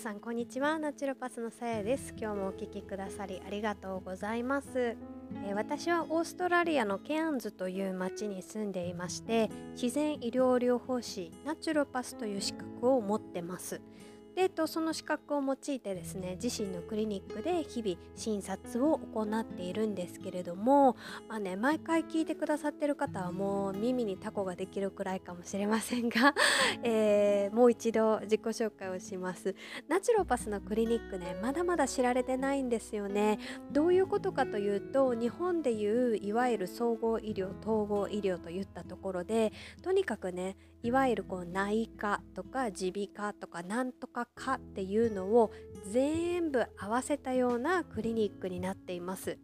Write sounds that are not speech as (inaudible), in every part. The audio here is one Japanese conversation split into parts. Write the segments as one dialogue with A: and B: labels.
A: さんこんにちは。ナチュラパスのさやです。今日もお聞きくださりありがとうございます、えー、私はオーストラリアのケアンズという町に住んでいまして自然医療療法士ナチュラパスという資格を持ってます。で、えっと、その資格を用いてですね自身のクリニックで日々診察を行っているんですけれども、まあね、毎回聞いてくださってる方はもう耳にタコができるくらいかもしれませんが、(laughs) えー、もう一度自己紹介をします。ナチュロパスのクリニックねまだまだ知られてないんですよね。どういうことかというと日本でいういわゆる総合医療統合医療といったところでとにかくねいわゆるこう内科とか耳鼻科とかなんとか科っていうのを全部合わせたようなクリニックになっています。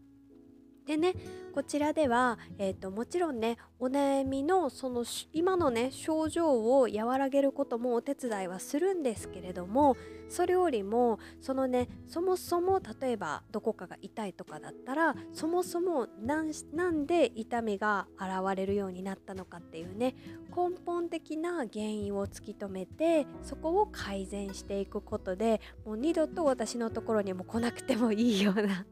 A: でねこちらでは、えーと、もちろんねお悩みのその今のね症状を和らげることもお手伝いはするんですけれどもそれよりもそのねそもそも例えばどこかが痛いとかだったらそもそもなんで痛みが現れるようになったのかっていうね根本的な原因を突き止めてそこを改善していくことでもう二度と私のところにも来なくてもいいような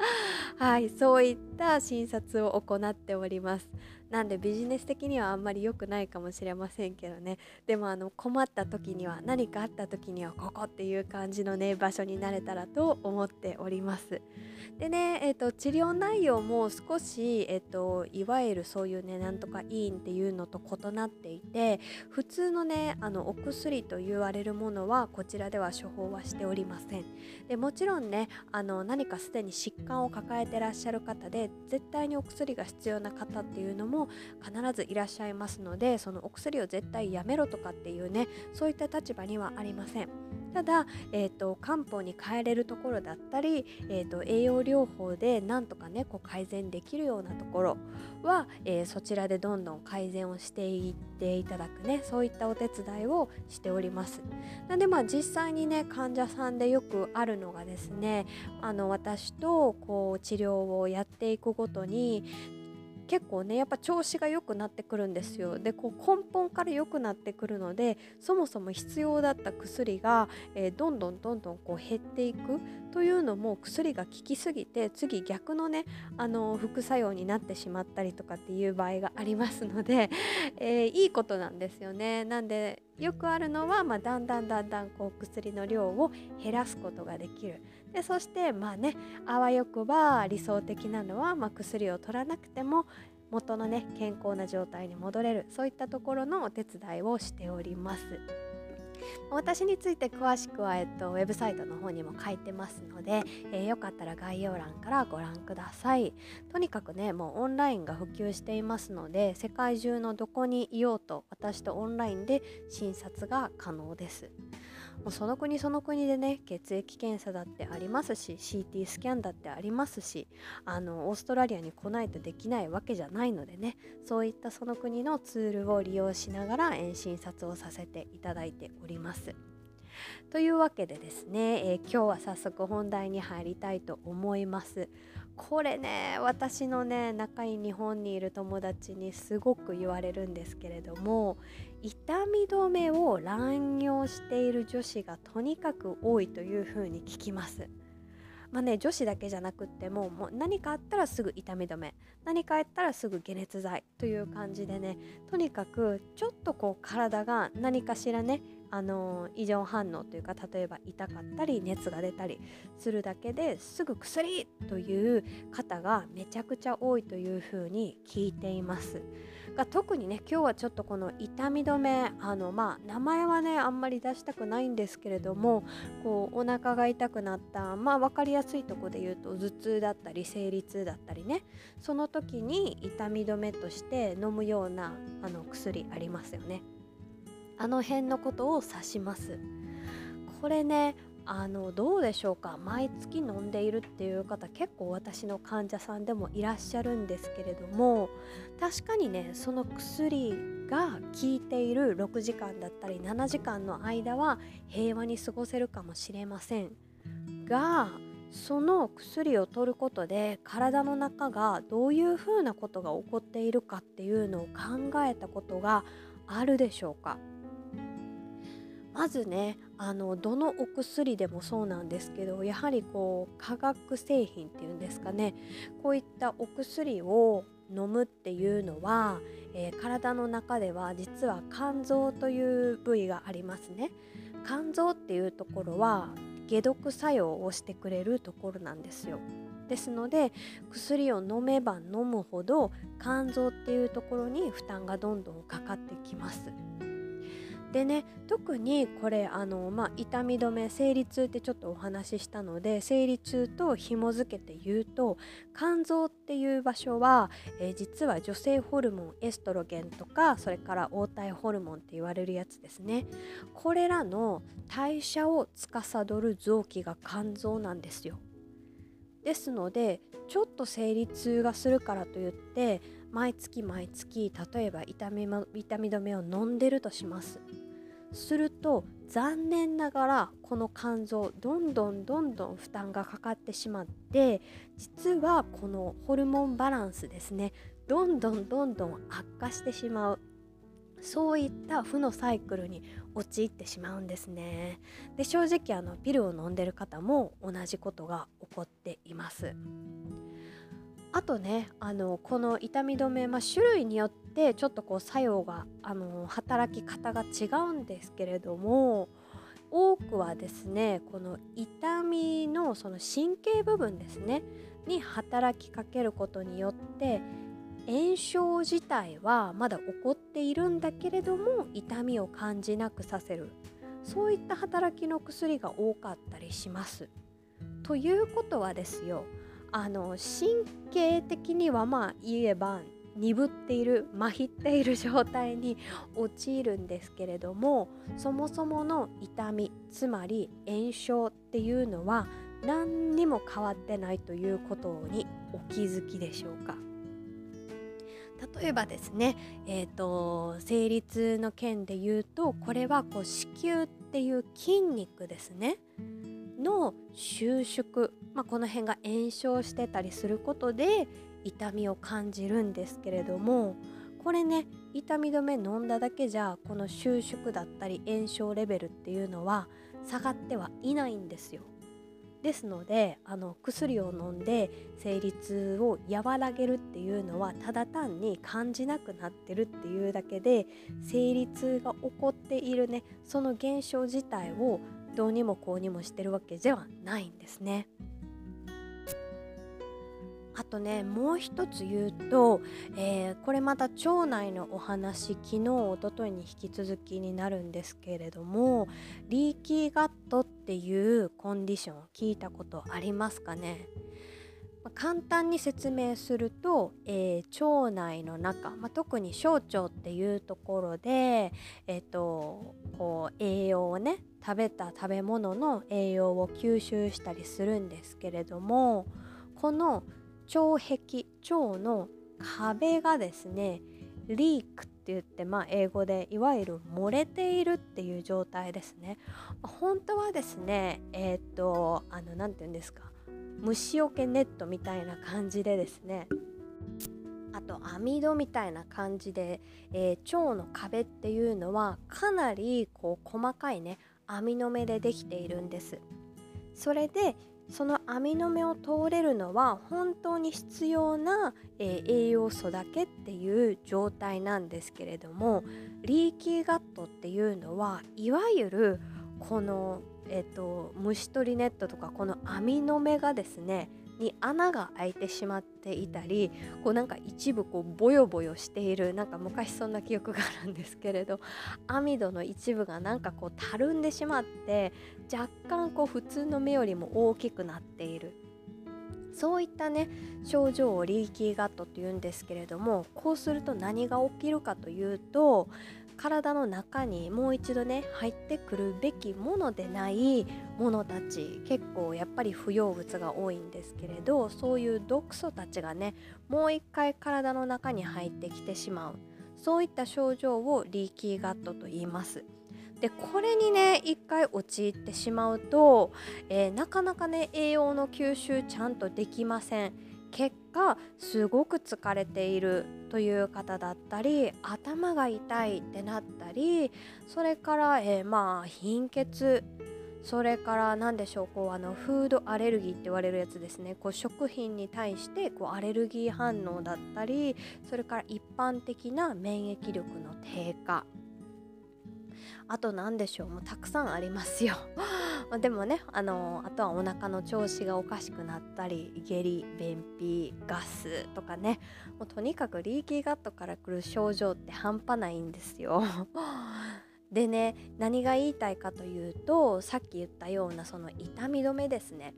A: はいそういった診察を行っております。なんでビジネス的にはあんまり良くないかもしれませんけどね。でもあの困った時には何かあった時にはここっていう感じのね場所になれたらと思っております。でね、えーと、治療内容も少し、えーと、いわゆるそういうねなんとか医院っていうのと異なっていて普通のねあのお薬と言われるものはこちらでは処方はしておりません。でもちろんねあの何かすでに疾患を抱えてらっしゃる方で絶対にお薬が必要な方っていうのも必ずいらっしゃいますのでそのお薬を絶対やめろとかっていうねそういった立場にはありません。ただ、えーと、漢方に変えれるところだったり、えーと、栄養療法でなんとかねこう改善できるようなところは、えー、そちらでどんどん改善をしていっていただくねそういったお手伝いをしております。なんでまあ実際にね患者さんでよくあるのがですねあの私とこう治療をやっていくごとに結構ねやっぱ調子が良くなってくるんですよ。でこう根本から良くなってくるのでそもそも必要だった薬が、えー、どんどんどんどんこう減っていくというのも薬が効きすぎて次逆のねあの副作用になってしまったりとかっていう場合がありますので、(laughs) えー、いいことなんですよね。なんでよくあるのは、まあ、だんだんだんだんこう薬の量を減らすことができるでそしてまあねあわよくば理想的なのは、まあ、薬を取らなくても元のね健康な状態に戻れるそういったところのお手伝いをしております。私について詳しくは、えっと、ウェブサイトの方にも書いてますので、えー、よかったら概要欄からご覧くださいとにかくねもうオンラインが普及していますので世界中のどこにいようと私とオンラインで診察が可能ですもうその国その国でね血液検査だってありますし CT スキャンだってありますしあのオーストラリアに来ないとできないわけじゃないのでねそういったその国のツールを利用しながら遠診察をさせていただいております。というわけでですね、えー、今日は早速本題に入りたいと思います。これね私のね仲いい日本にいる友達にすごく言われるんですけれども痛み止めを乱用している女子がとにかく多いというふうに聞きます。まあね、女子だけじゃなくってももう何かあったらすぐ痛み止め何かあったらすぐ解熱剤という感じでねとにかくちょっとこう体が何かしらねあの異常反応というか例えば痛かったり熱が出たりするだけですぐ薬という方がめちゃくちゃ多いというふうに聞いています。が特にね今日はちょっとこの痛み止めあのまあ名前はねあんまり出したくないんですけれどもこうお腹が痛くなったまあ分かりやすいとこで言うと頭痛だったり生理痛だったりねその時に痛み止めとして飲むようなあの薬ありますよね。あの辺のことを指します。これねあのどうでしょうか？毎月飲んでいるっていう方結構私の患者さんでもいらっしゃるんですけれども確かにねその薬が効いている6時間だったり7時間の間は平和に過ごせるかもしれません。がその薬を取ることで体の中がどういうふうなことが起こっているかっていうのを考えたことがあるでしょうか？まずねあのどのお薬でもそうなんですけどやはりこう化学製品っていうんですかねこういったお薬を飲むっていうのは、えー、体の中では実は肝臓という部位がありますね。肝臓っていうところは解毒作用をしてくれるところなんですよ。ですので薬を飲めば飲むほど肝臓っていうところに負担がどんどんかかってきます。でね特にこれあの、まあ、痛み止め生理痛ってちょっとお話ししたので生理痛と紐付けて言うと肝臓っていう場所は、えー、実は女性ホルモンエストロゲンとかそれから黄体ホルモンって言われるやつですね。これらの代謝を司る臓器が肝臓なんですよ。ですのでちょっと生理痛がするからといって毎月毎月例えば痛み痛み止めを飲んでるとします。すると残念ながらこの肝臓どんどんどんどん負担がかかってしまって実はこのホルモンバランスですねどんどんどんどん悪化してしまうそういった負のサイクルに陥ってしまうんですね。で正直あのピルを飲んでる方も同じことが起こっています。あとねあのこの痛み止め、まあ、種類によってちょっとこう作用があの働き方が違うんですけれども多くはですねこの痛みのその神経部分ですねに働きかけることによって炎症自体はまだ起こっているんだけれども痛みを感じなくさせるそういった働きの薬が多かったりします。ということはですよあの神経的にはまあ言えば鈍っている麻痺っている状態に陥るんですけれどもそもそもの痛みつまり炎症っていうのは何にも変わってないということにお気づきでしょうか？例えばですね、えーと、生理痛の件で言うとこれはこう子宮っていう筋肉ですね。の収縮、まあ、この辺が炎症してたりすることで痛みを感じるんですけれどもこれね痛み止め飲んだだけじゃこの収縮だったり炎症レベルっていうのは下がってはいないんですよ。ですのであの薬を飲んで生理痛を和らげるっていうのはただ単に感じなくなってるっていうだけで生理痛が起こっているねその現象自体をどうにもこうにもしてるわけではないんですね。あとねもう一つ言うと、えー、これまた腸内のお話昨日おとといに引き続きになるんですけれどもリーキーガットっていうコンディション聞いたことありますかね？ま簡単に説明すると、えー、腸内の中、まあ、特に小腸っていうところで、えーと、こう栄養をね食べた食べ物の栄養を吸収したりするんですけれどもこの腸壁腸の壁がですねリークって言って、まあ、英語でいわゆる漏れているっていう状態ですね。本当はですねえっ、とあの何て言うんですか虫除けネットみたいな感じでですね。あと網戸みたいな感じで、えー、腸の壁っていうのはかなりこう細かいね網の目でできているんです。それでその網の目を通れるのは本当に必要な、えー、栄養素だけっていう状態なんですけれどもリーキーガットっていうのはいわゆるこのえーと、虫取りネットとかこの網の目がですねに穴が開いてしまっていたりこうなんか一部こうボヨボヨしているなんか昔そんな記憶があるんですけれど網戸の一部がなんかこうたるんでしまって若干こう普通の目よりも大きくなっている。そういったね症状をリーキーガットというんですけれどもこうすると何が起きるかというと体の中にもう一度ね入ってくるべきものでないものたち結構やっぱり不要物が多いんですけれどそういう毒素たちがねもう一回体の中に入ってきてしまうそういった症状をリーキーガットと言います。でこれにね一回陥ってしまうと、えー、なかなかね栄養の吸収ちゃんとできません結がすごく疲れているという方だったり頭が痛いってなったりそれから、えー、まあ貧血それから何でしょうこうあのフードアレルギーって言われるやつですね。こう食品に対してこうアレルギー反応だったりそれから一般的な免疫力の低下あと何でしょう？もうたくさんありますよ。(laughs) でもねあのあとはお腹の調子がおかしくなったり下痢便秘ガスとかね。もうとにかくリーキーガットから来る症状って半端ないんですよ。(laughs) でね何が言いたいかというとさっき言ったようなその痛み止めですね。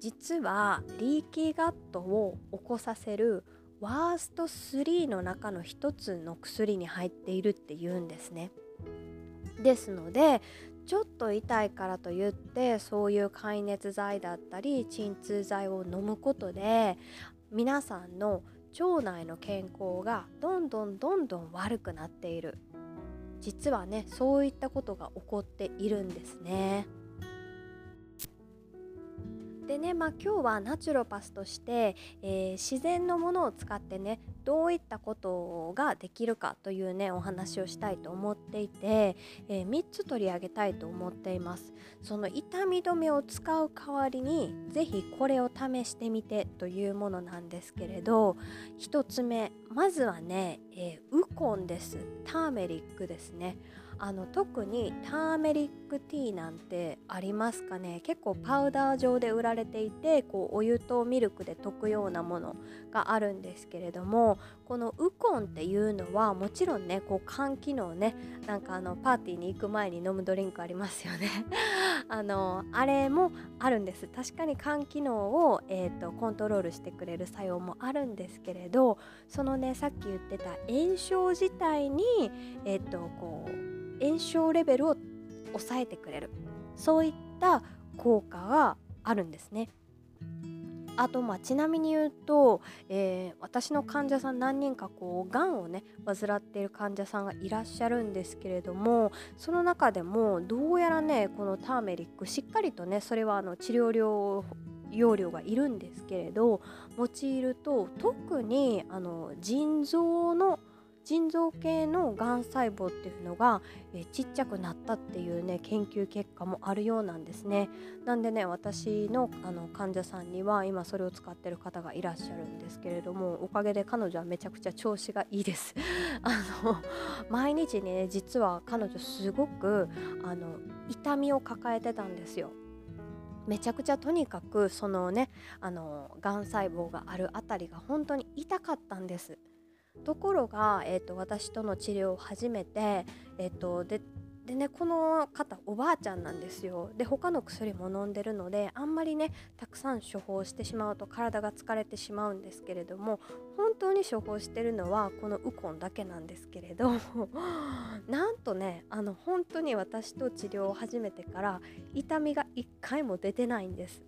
A: 実はリーキーガットを起こさせるワースト3の中の一つの薬に入っているっていうんですね。ですのでちょっと痛いからといってそういう解熱剤だったり鎮痛剤を飲むことで皆さんの腸内の健康がどんどんどんどん悪くなっている実はねそういったことが起こっているんですね。でね、まあ、今日はナチュロパスとして、えー、自然のものを使ってねどういったことができるかというねお話をしたいと思っていて、えー、3つ取り上げたいと思っています。その痛み止めを使う代わりに是非これを試してみてというものなんですけれど1つ目まずはね、えー、ウコンです。ターメリックですね。あの特にターメリックティーなんてありますかね？結構パウダー状で売られていてこうお湯とミルクで溶くようなものがあるんですけれどもこのウコンっていうのはもちろんねこう肝機能ねなんかあのパーティーに行く前に飲むドリンクありますよね。(laughs) あのあれもあるんです。確かに肝機能を、えーと、コントロールしてくれる作用もあるんですけれどそのねさっき言ってた炎症自体にえっ、ー、とこう炎症レベルを抑えてくれるそういった効果があるんですね。あとまあちなみに言うと、えー、私の患者さん何人かこうがんをね患っている患者さんがいらっしゃるんですけれどもその中でもどうやらねこのターメリックしっかりとねそれはあの治療量容量がいるんですけれど用いると特にあの腎臓の腎臓系のがん細胞っていうのが、えちっちゃくなったっていうね研究結果もあるようなんですね。なんでね私のあの患者さんには今それを使ってる方がいらっしゃるんですけれどもおかげで彼女はめちゃくちゃ調子がいいです。(laughs) あの毎日ね実は彼女すごくあの痛みを抱えてたんですよ。めちゃくちゃとにかくそのねあのがん細胞があるあたりが本当に痛かったんです。ところが、えーと、私との治療を始めて、えーと、ででねこの方おばあちゃんなんですよ。で他の薬も飲んでるのであんまりねたくさん処方してしまうと体が疲れてしまうんですけれども本当に処方してるのはこのウコンだけなんですけれど (laughs) なんとねあの本当に私と治療を始めてから痛みが1回も出てないんです。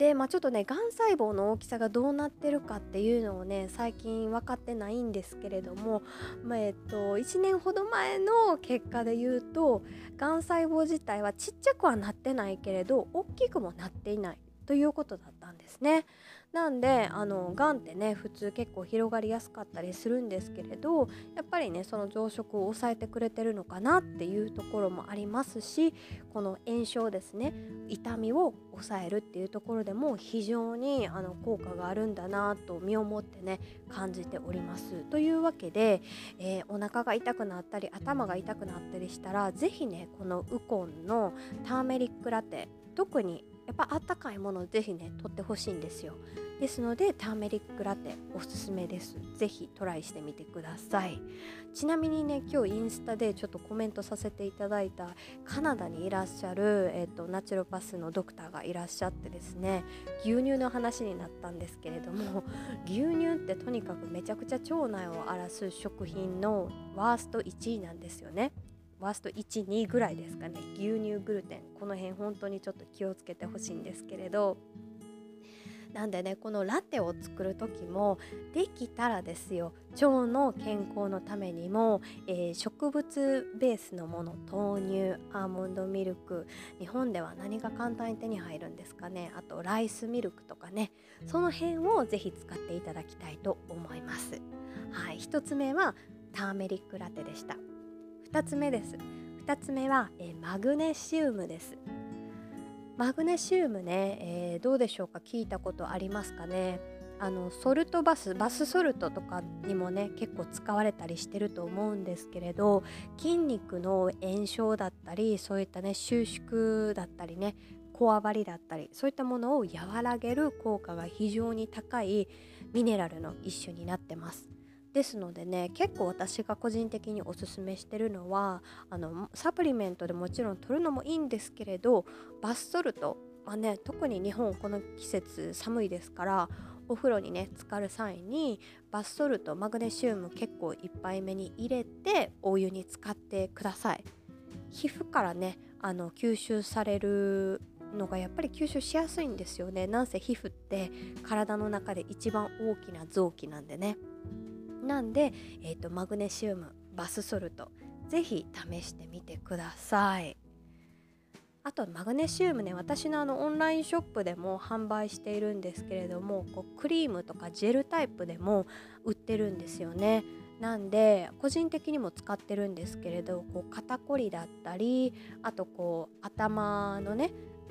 A: で、まあ、ちょっとねがん細胞の大きさがどうなってるかっていうのをね最近分かってないんですけれども、まあ、えっと1年ほど前の結果で言うとがん細胞自体はちっちゃくはなってないけれど大きくもなっていない。ということだったんですね。なんであのがんってね普通結構広がりやすかったりするんですけれどやっぱりねその増殖を抑えてくれてるのかなっていうところもありますしこの炎症ですね痛みを抑えるっていうところでも非常にあの効果があるんだなと身をもってね感じております。というわけで、えー、お腹が痛くなったり頭が痛くなったりしたら是非ねこのウコンのターメリックラテ特にやっぱあったかいものぜひね取ってほしいんですよ。ですのでターメリックラテおすすめです。ぜひトライしてみてください。ちなみにね今日インスタでちょっとコメントさせていただいたカナダにいらっしゃる、えーと、ナチュロパスのドクターがいらっしゃってですね牛乳の話になったんですけれども (laughs) 牛乳ってとにかくめちゃくちゃ腸内を荒らす食品のワースト1位なんですよね。ワースト12ぐらいですかね。牛乳グルテン。この辺本当にちょっと気をつけてほしいんですけれど。なんでねこのラテを作る時もできたらですよ腸の健康のためにも、えー、植物ベースのもの豆乳アーモンドミルク日本では何が簡単に手に入るんですかね。あとライスミルクとかね。その辺をぜひ使っていただきたいと思います。はい、1つ目はターメリックラテでした。2つ目です。2つ目は、えー、マグネシウムです。マグネシウムね、えー、どうでしょうか？聞いたことありますかね？あのソルトバスバスソルトとかにもね結構使われたりしてると思うんですけれど筋肉の炎症だったりそういったね収縮だったりねこわばりだったりそういったものを和らげる効果が非常に高いミネラルの一種になってます。ですのでね結構私が個人的におすすめしてるのはあのサプリメントでもちろん取るのもいいんですけれどバスソルトはね特に日本この季節寒いですからお風呂にね浸かる際にバスソルトマグネシウム結構いっぱいめに入れてお湯に浸かってください。皮膚からねあの吸収されるのがやっぱり吸収しやすいんですよね。なんせ皮膚って体の中で一番大きな臓器なんでね。なんで、えーと、マグネシウムバスソルトぜひ試してみてください。あとマグネシウムね私のあのオンラインショップでも販売しているんですけれどもこうクリームとかジェルタイプでも売ってるんですよね。なんで個人的にも使ってるんですけれどこう肩こりだったりあとこう頭のね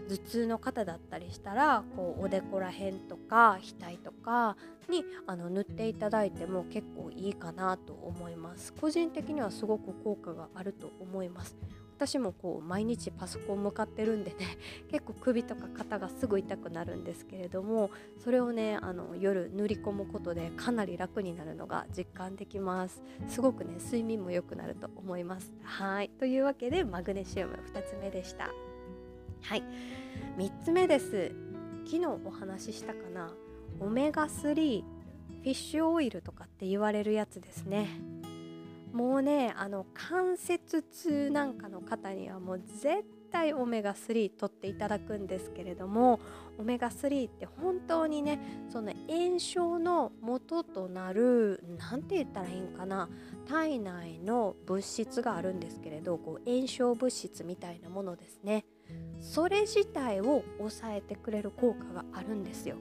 A: 頭痛の方だったりしたらこうおでこら辺とか額とかにあの塗っていただいても結構いいかなと思います。個人的にはすごく効果があると思います。私もこう毎日パソコン向かってるんでね (laughs) 結構首とか肩がすぐ痛くなるんですけれどもそれをねあの夜塗り込むことでかなり楽になるのが実感できます。すごくね睡眠も良くなると思います。はい。というわけでマグネシウム2つ目でした。はい。3つ目です。昨日お話ししたかな？オメガ3フィッシュオイルとかって言われるやつですね。もうねあの関節痛なんかの方にはもう絶対オメガ3取っていただくんですけれどもオメガ3って本当にねその炎症の元となる何て言ったらいいんかな？体内の物質があるんですけれどこう炎症物質みたいなものですね。それ自体を抑えてくれる効果があるんですよ。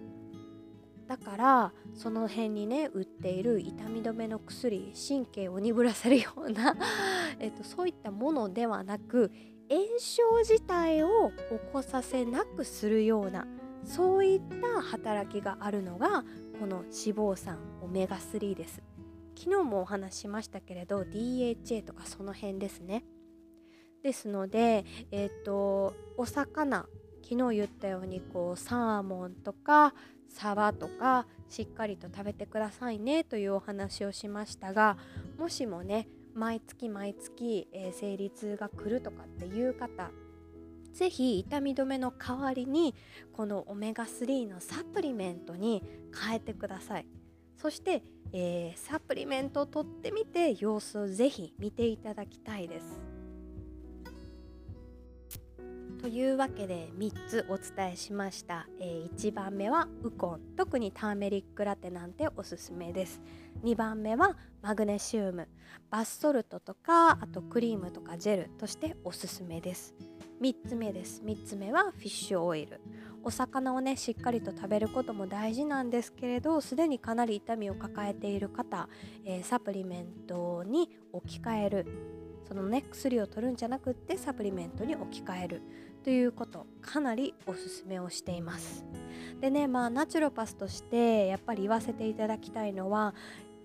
A: だからその辺にね売っている痛み止めの薬神経を鈍らせるような (laughs) えっと、そういったものではなく炎症自体を起こさせなくするようなそういった働きがあるのがこの脂肪酸オメガ3です。昨日もお話ししましたけれど DHA とかその辺ですね。ですのでえっ、ー、とお魚昨日言ったようにこうサーモンとかサバとかしっかりと食べてくださいねというお話をしましたがもしもね毎月毎月、えー、生理痛が来るとかっていう方是非痛み止めの代わりにこのオメガ3のサプリメントに変えてください。そして、えー、サプリメントを取ってみて様子を是非見ていただきたいです。というわけで3つお伝えしました、えー、1番目はウコン。特にターメリックラテなんておすすめです。2番目はマグネシウム。バスソルトとかあとクリームとかジェルとしておすすめです。3つ目です。3つ目はフィッシュオイル。お魚をねしっかりと食べることも大事なんですけれどすでにかなり痛みを抱えている方、えー、サプリメントに置き換える。そのね薬を取るんじゃなくってサプリメントに置き換える。ということかなりおすすめをしています。でねまあナチュロパスとしてやっぱり言わせていただきたいのは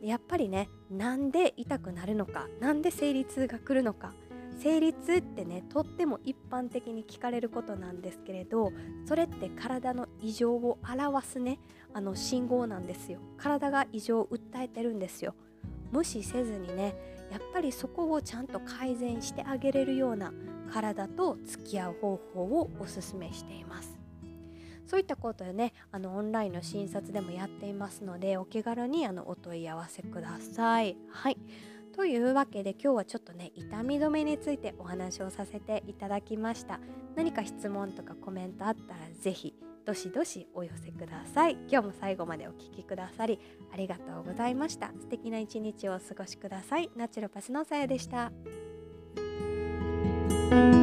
A: やっぱりねなんで痛くなるのかなんで生理痛が来るのか。生理痛ってねとっても一般的に聞かれることなんですけれどそれって体の異常を表すねあの信号なんですよ。体が異常を訴えてるんですよ。無視せずにねやっぱりそこをちゃんと改善してあげれるような体と付き合う方法をおすすめしています。そういったことでねあのオンラインの診察でもやっていますのでお気軽にあのお問い合わせください。はい。というわけで今日はちょっとね痛み止めについてお話をさせていただきました。何か質問とかコメントあったら是非どしどしお寄せください。今日も最後までお聴きくださりありがとうございました。素敵な一日をお過ごしください。ナチュロパスのさやでした。Thank you.